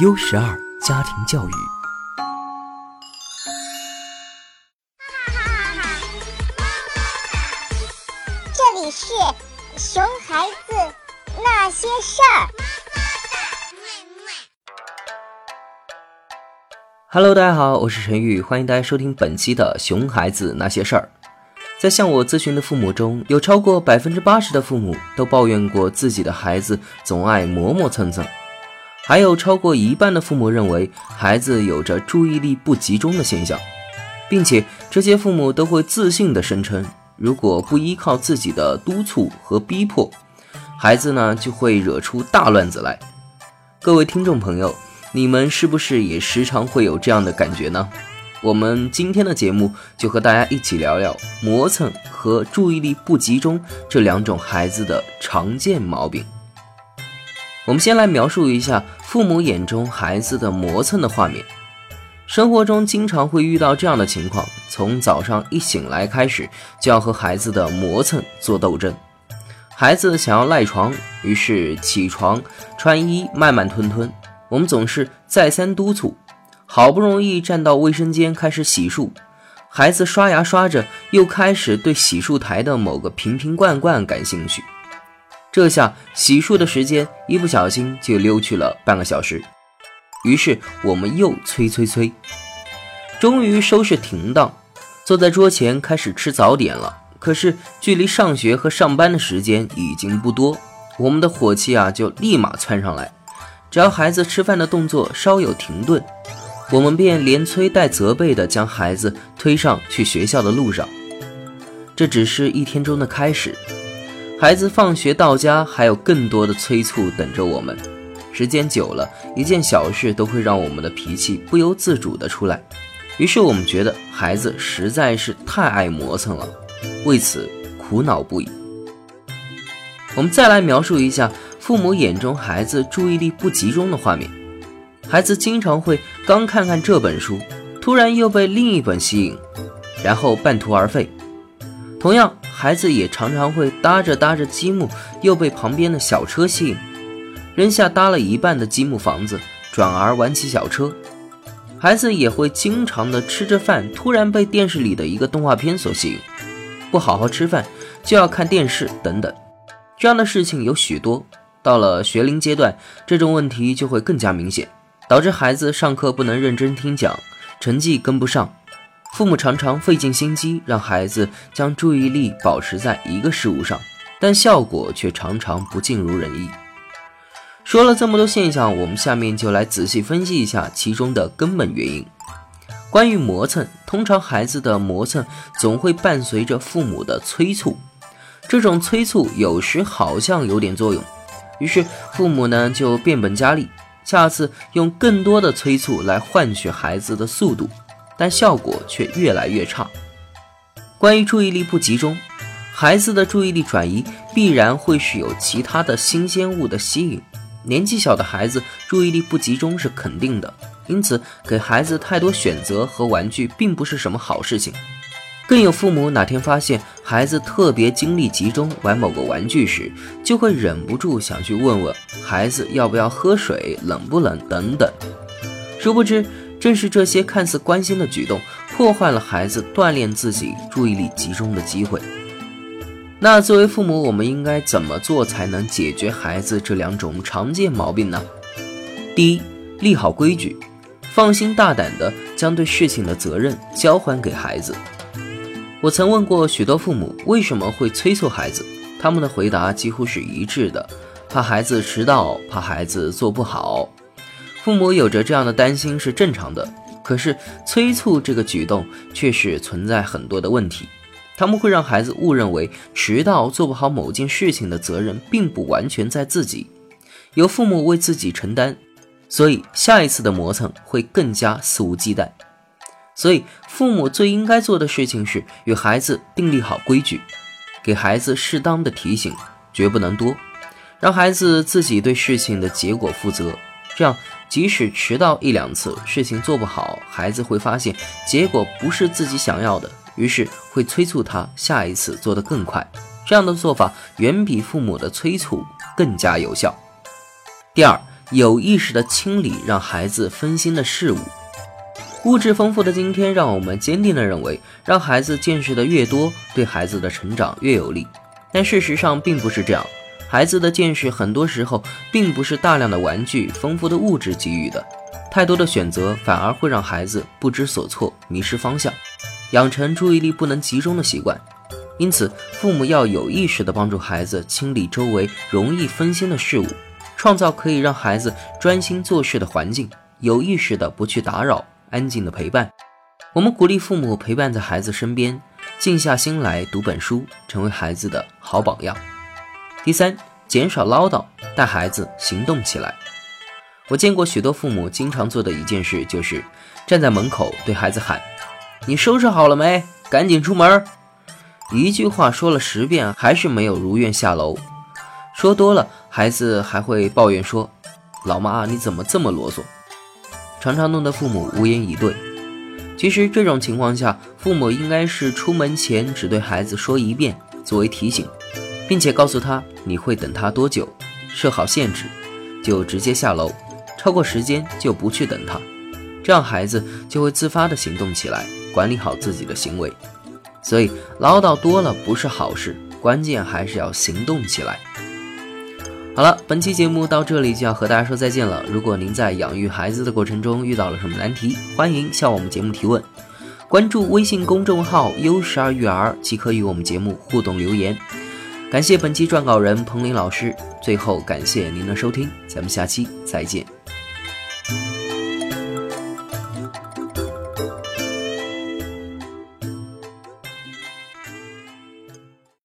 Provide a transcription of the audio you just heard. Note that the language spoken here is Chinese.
优十二家庭教育。这里是熊孩子那些事儿。Hello，大家好，我是陈宇，欢迎大家收听本期的《熊孩子那些事儿》。在向我咨询的父母中，有超过百分之八十的父母都抱怨过自己的孩子总爱磨磨蹭蹭，还有超过一半的父母认为孩子有着注意力不集中的现象，并且这些父母都会自信地声称，如果不依靠自己的督促和逼迫，孩子呢就会惹出大乱子来。各位听众朋友，你们是不是也时常会有这样的感觉呢？我们今天的节目就和大家一起聊聊磨蹭和注意力不集中这两种孩子的常见毛病。我们先来描述一下父母眼中孩子的磨蹭的画面。生活中经常会遇到这样的情况：从早上一醒来开始，就要和孩子的磨蹭做斗争。孩子想要赖床，于是起床、穿衣慢慢吞吞。我们总是再三督促。好不容易站到卫生间开始洗漱，孩子刷牙刷着，又开始对洗漱台的某个瓶瓶罐罐感兴趣。这下洗漱的时间一不小心就溜去了半个小时。于是我们又催催催，终于收拾停当，坐在桌前开始吃早点了。可是距离上学和上班的时间已经不多，我们的火气啊就立马窜上来。只要孩子吃饭的动作稍有停顿，我们便连催带责备地将孩子推上去学校的路上。这只是一天中的开始，孩子放学到家还有更多的催促等着我们。时间久了，一件小事都会让我们的脾气不由自主地出来。于是我们觉得孩子实在是太爱磨蹭了，为此苦恼不已。我们再来描述一下父母眼中孩子注意力不集中的画面。孩子经常会刚看看这本书，突然又被另一本吸引，然后半途而废。同样，孩子也常常会搭着搭着积木，又被旁边的小车吸引，扔下搭了一半的积木房子，转而玩起小车。孩子也会经常的吃着饭，突然被电视里的一个动画片所吸引，不好好吃饭就要看电视等等。这样的事情有许多。到了学龄阶段，这种问题就会更加明显。导致孩子上课不能认真听讲，成绩跟不上。父母常常费尽心机让孩子将注意力保持在一个事物上，但效果却常常不尽如人意。说了这么多现象，我们下面就来仔细分析一下其中的根本原因。关于磨蹭，通常孩子的磨蹭总会伴随着父母的催促，这种催促有时好像有点作用，于是父母呢就变本加厉。下次用更多的催促来换取孩子的速度，但效果却越来越差。关于注意力不集中，孩子的注意力转移必然会是有其他的新鲜物的吸引。年纪小的孩子注意力不集中是肯定的，因此给孩子太多选择和玩具并不是什么好事情。更有父母哪天发现孩子特别精力集中玩某个玩具时，就会忍不住想去问问孩子要不要喝水、冷不冷等等。殊不知，正是这些看似关心的举动，破坏了孩子锻炼自己注意力集中的机会。那作为父母，我们应该怎么做才能解决孩子这两种常见毛病呢？第一，立好规矩，放心大胆地将对事情的责任交还给孩子。我曾问过许多父母为什么会催促孩子，他们的回答几乎是一致的：怕孩子迟到，怕孩子做不好。父母有着这样的担心是正常的，可是催促这个举动却是存在很多的问题。他们会让孩子误认为迟到、做不好某件事情的责任并不完全在自己，由父母为自己承担，所以下一次的磨蹭会更加肆无忌惮。所以，父母最应该做的事情是与孩子订立好规矩，给孩子适当的提醒，绝不能多，让孩子自己对事情的结果负责。这样，即使迟到一两次，事情做不好，孩子会发现结果不是自己想要的，于是会催促他下一次做得更快。这样的做法远比父母的催促更加有效。第二，有意识的清理让孩子分心的事物。物质丰富的今天，让我们坚定地认为，让孩子见识的越多，对孩子的成长越有利。但事实上并不是这样，孩子的见识很多时候并不是大量的玩具、丰富的物质给予的，太多的选择反而会让孩子不知所措、迷失方向，养成注意力不能集中的习惯。因此，父母要有意识地帮助孩子清理周围容易分心的事物，创造可以让孩子专心做事的环境，有意识地不去打扰。安静的陪伴，我们鼓励父母陪伴在孩子身边，静下心来读本书，成为孩子的好榜样。第三，减少唠叨，带孩子行动起来。我见过许多父母经常做的一件事，就是站在门口对孩子喊：“你收拾好了没？赶紧出门！”一句话说了十遍，还是没有如愿下楼。说多了，孩子还会抱怨说：“老妈，你怎么这么啰嗦？”常常弄得父母无言以对。其实这种情况下，父母应该是出门前只对孩子说一遍作为提醒，并且告诉他你会等他多久，设好限制，就直接下楼，超过时间就不去等他，这样孩子就会自发的行动起来，管理好自己的行为。所以唠叨多了不是好事，关键还是要行动起来。好了，本期节目到这里就要和大家说再见了。如果您在养育孩子的过程中遇到了什么难题，欢迎向我们节目提问。关注微信公众号“优十二育儿”即可与我们节目互动留言。感谢本期撰稿人彭林老师。最后感谢您的收听，咱们下期再见。